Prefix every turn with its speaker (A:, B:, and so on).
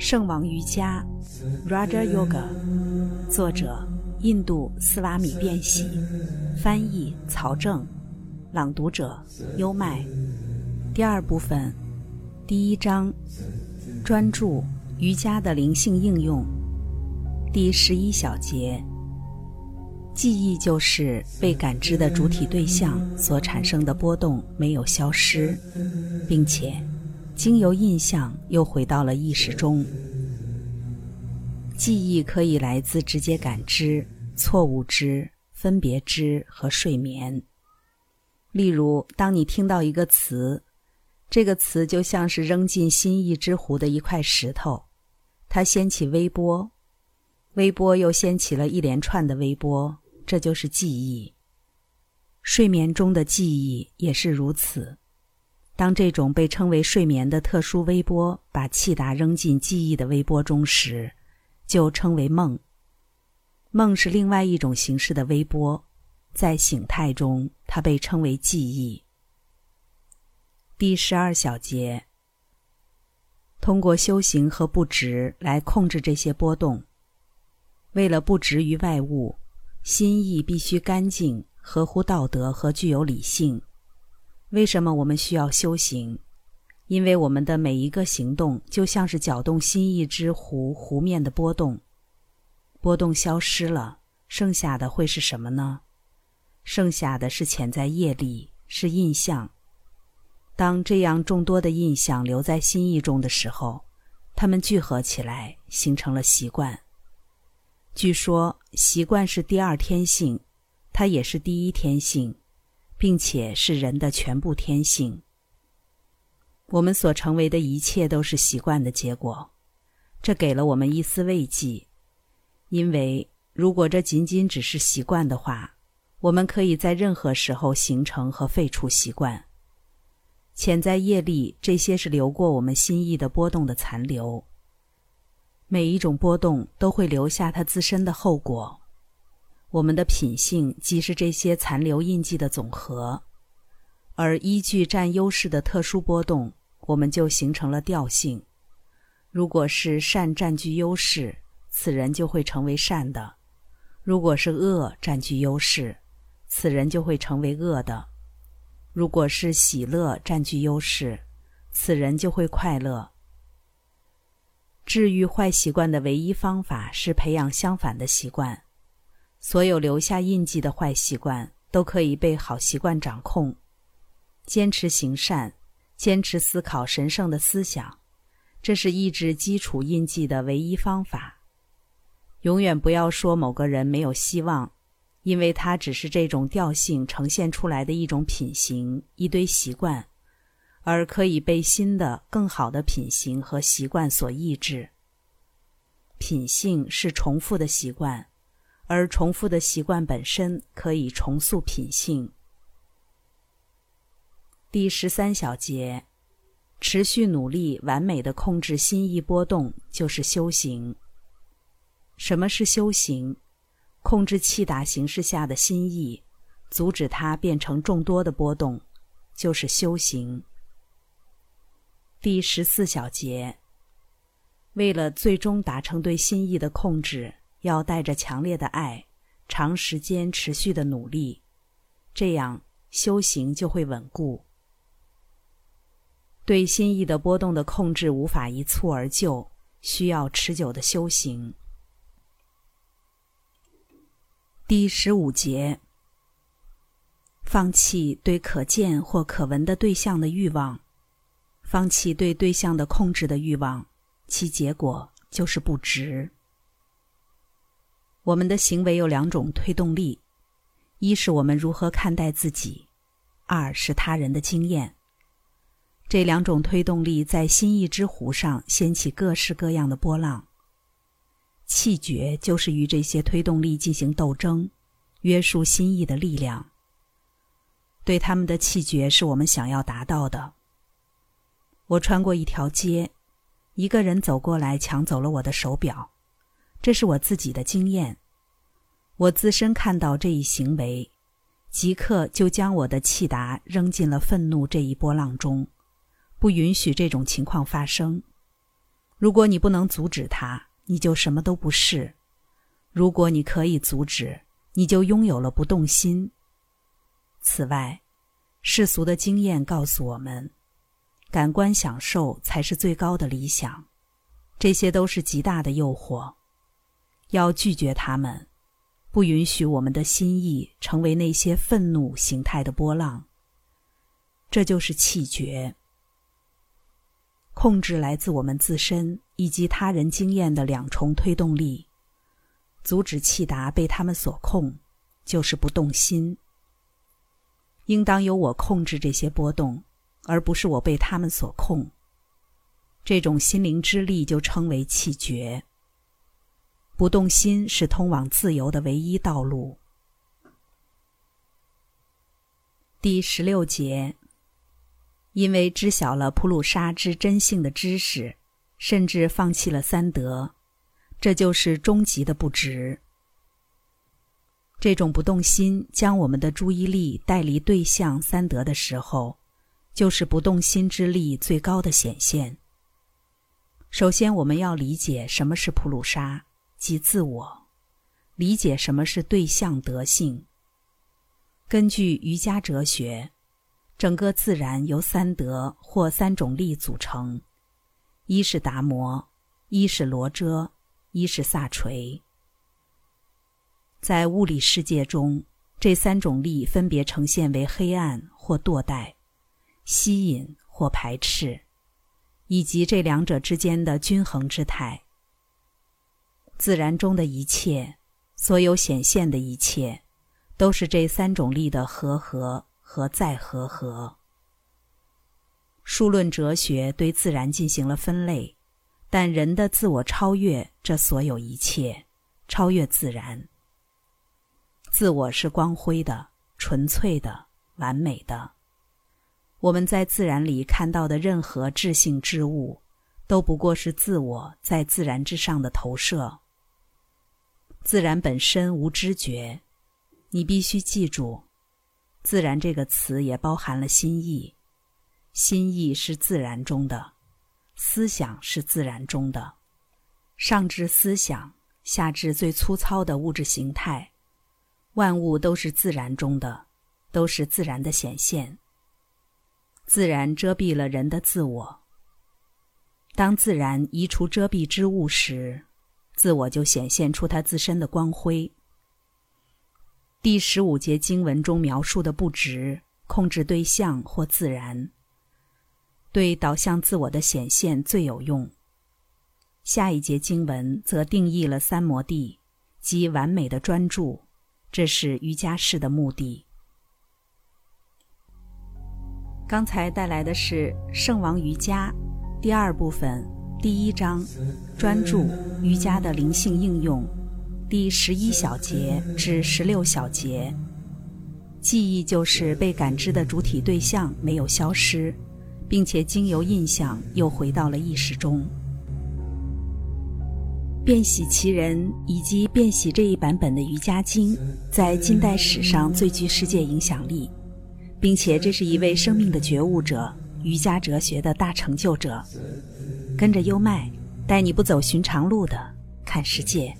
A: 圣王瑜伽 （Raja Yoga），作者印度斯瓦米·变喜，翻译曹正，朗读者优麦。第二部分，第一章，专注瑜伽的灵性应用。第十一小节，记忆就是被感知的主体对象所产生的波动没有消失，并且。经由印象又回到了意识中。记忆可以来自直接感知、错误知、分别知和睡眠。例如，当你听到一个词，这个词就像是扔进心意之湖的一块石头，它掀起微波，微波又掀起了一连串的微波，这就是记忆。睡眠中的记忆也是如此。当这种被称为睡眠的特殊微波把气达扔进记忆的微波中时，就称为梦。梦是另外一种形式的微波，在醒态中，它被称为记忆。第十二小节，通过修行和不执来控制这些波动。为了不执于外物，心意必须干净、合乎道德和具有理性。为什么我们需要修行？因为我们的每一个行动就像是搅动心意之湖湖面的波动，波动消失了，剩下的会是什么呢？剩下的是潜在业力，是印象。当这样众多的印象留在心意中的时候，它们聚合起来，形成了习惯。据说，习惯是第二天性，它也是第一天性。并且是人的全部天性。我们所成为的一切都是习惯的结果，这给了我们一丝慰藉。因为如果这仅仅只是习惯的话，我们可以在任何时候形成和废除习惯。潜在业力，这些是流过我们心意的波动的残留。每一种波动都会留下它自身的后果。我们的品性即是这些残留印记的总和，而依据占优势的特殊波动，我们就形成了调性。如果是善占据优势，此人就会成为善的；如果是恶占据优势，此人就会成为恶的；如果是喜乐占据优势，此人就会快乐。治愈坏习惯的唯一方法是培养相反的习惯。所有留下印记的坏习惯都可以被好习惯掌控。坚持行善，坚持思考神圣的思想，这是抑制基础印记的唯一方法。永远不要说某个人没有希望，因为他只是这种调性呈现出来的一种品行、一堆习惯，而可以被新的、更好的品行和习惯所抑制。品性是重复的习惯。而重复的习惯本身可以重塑品性。第十三小节，持续努力完美的控制心意波动就是修行。什么是修行？控制气打形式下的心意，阻止它变成众多的波动，就是修行。第十四小节，为了最终达成对心意的控制。要带着强烈的爱，长时间持续的努力，这样修行就会稳固。对心意的波动的控制无法一蹴而就，需要持久的修行。第十五节：放弃对可见或可闻的对象的欲望，放弃对对象的控制的欲望，其结果就是不值。我们的行为有两种推动力：一是我们如何看待自己；二是他人的经验。这两种推动力在心意之湖上掀起各式各样的波浪。气绝就是与这些推动力进行斗争，约束心意的力量。对他们的气绝是我们想要达到的。我穿过一条街，一个人走过来抢走了我的手表。这是我自己的经验，我自身看到这一行为，即刻就将我的气达扔进了愤怒这一波浪中，不允许这种情况发生。如果你不能阻止它，你就什么都不是；如果你可以阻止，你就拥有了不动心。此外，世俗的经验告诉我们，感官享受才是最高的理想。这些都是极大的诱惑，要拒绝他们，不允许我们的心意成为那些愤怒形态的波浪。这就是气绝。控制来自我们自身以及他人经验的两重推动力，阻止气达被他们所控，就是不动心。应当由我控制这些波动，而不是我被他们所控。这种心灵之力就称为气绝。不动心是通往自由的唯一道路。第十六节。因为知晓了普鲁沙之真性的知识，甚至放弃了三德，这就是终极的不值。这种不动心将我们的注意力带离对象三德的时候，就是不动心之力最高的显现。首先，我们要理解什么是普鲁沙，即自我；理解什么是对象德性。根据瑜伽哲学。整个自然由三德或三种力组成：一是达摩，一是罗遮，一是萨垂。在物理世界中，这三种力分别呈现为黑暗或堕代、吸引或排斥，以及这两者之间的均衡之态。自然中的一切，所有显现的一切，都是这三种力的和合。和再和合。数论哲学对自然进行了分类，但人的自我超越这所有一切，超越自然。自我是光辉的、纯粹的、完美的。我们在自然里看到的任何质性之物，都不过是自我在自然之上的投射。自然本身无知觉，你必须记住。自然这个词也包含了心意，心意是自然中的，思想是自然中的，上至思想，下至最粗糙的物质形态，万物都是自然中的，都是自然的显现。自然遮蔽了人的自我。当自然移除遮蔽之物时，自我就显现出它自身的光辉。第十五节经文中描述的不值控制对象或自然，对导向自我的显现最有用。下一节经文则定义了三摩地，即完美的专注，这是瑜伽士的目的。刚才带来的是《圣王瑜伽》第二部分第一章，专注瑜伽的灵性应用。第十一小节至十六小节，记忆就是被感知的主体对象没有消失，并且经由印象又回到了意识中。变喜其人以及变喜这一版本的瑜伽经，在近代史上最具世界影响力，并且这是一位生命的觉悟者，瑜伽哲学的大成就者。跟着优麦，带你不走寻常路的看世界。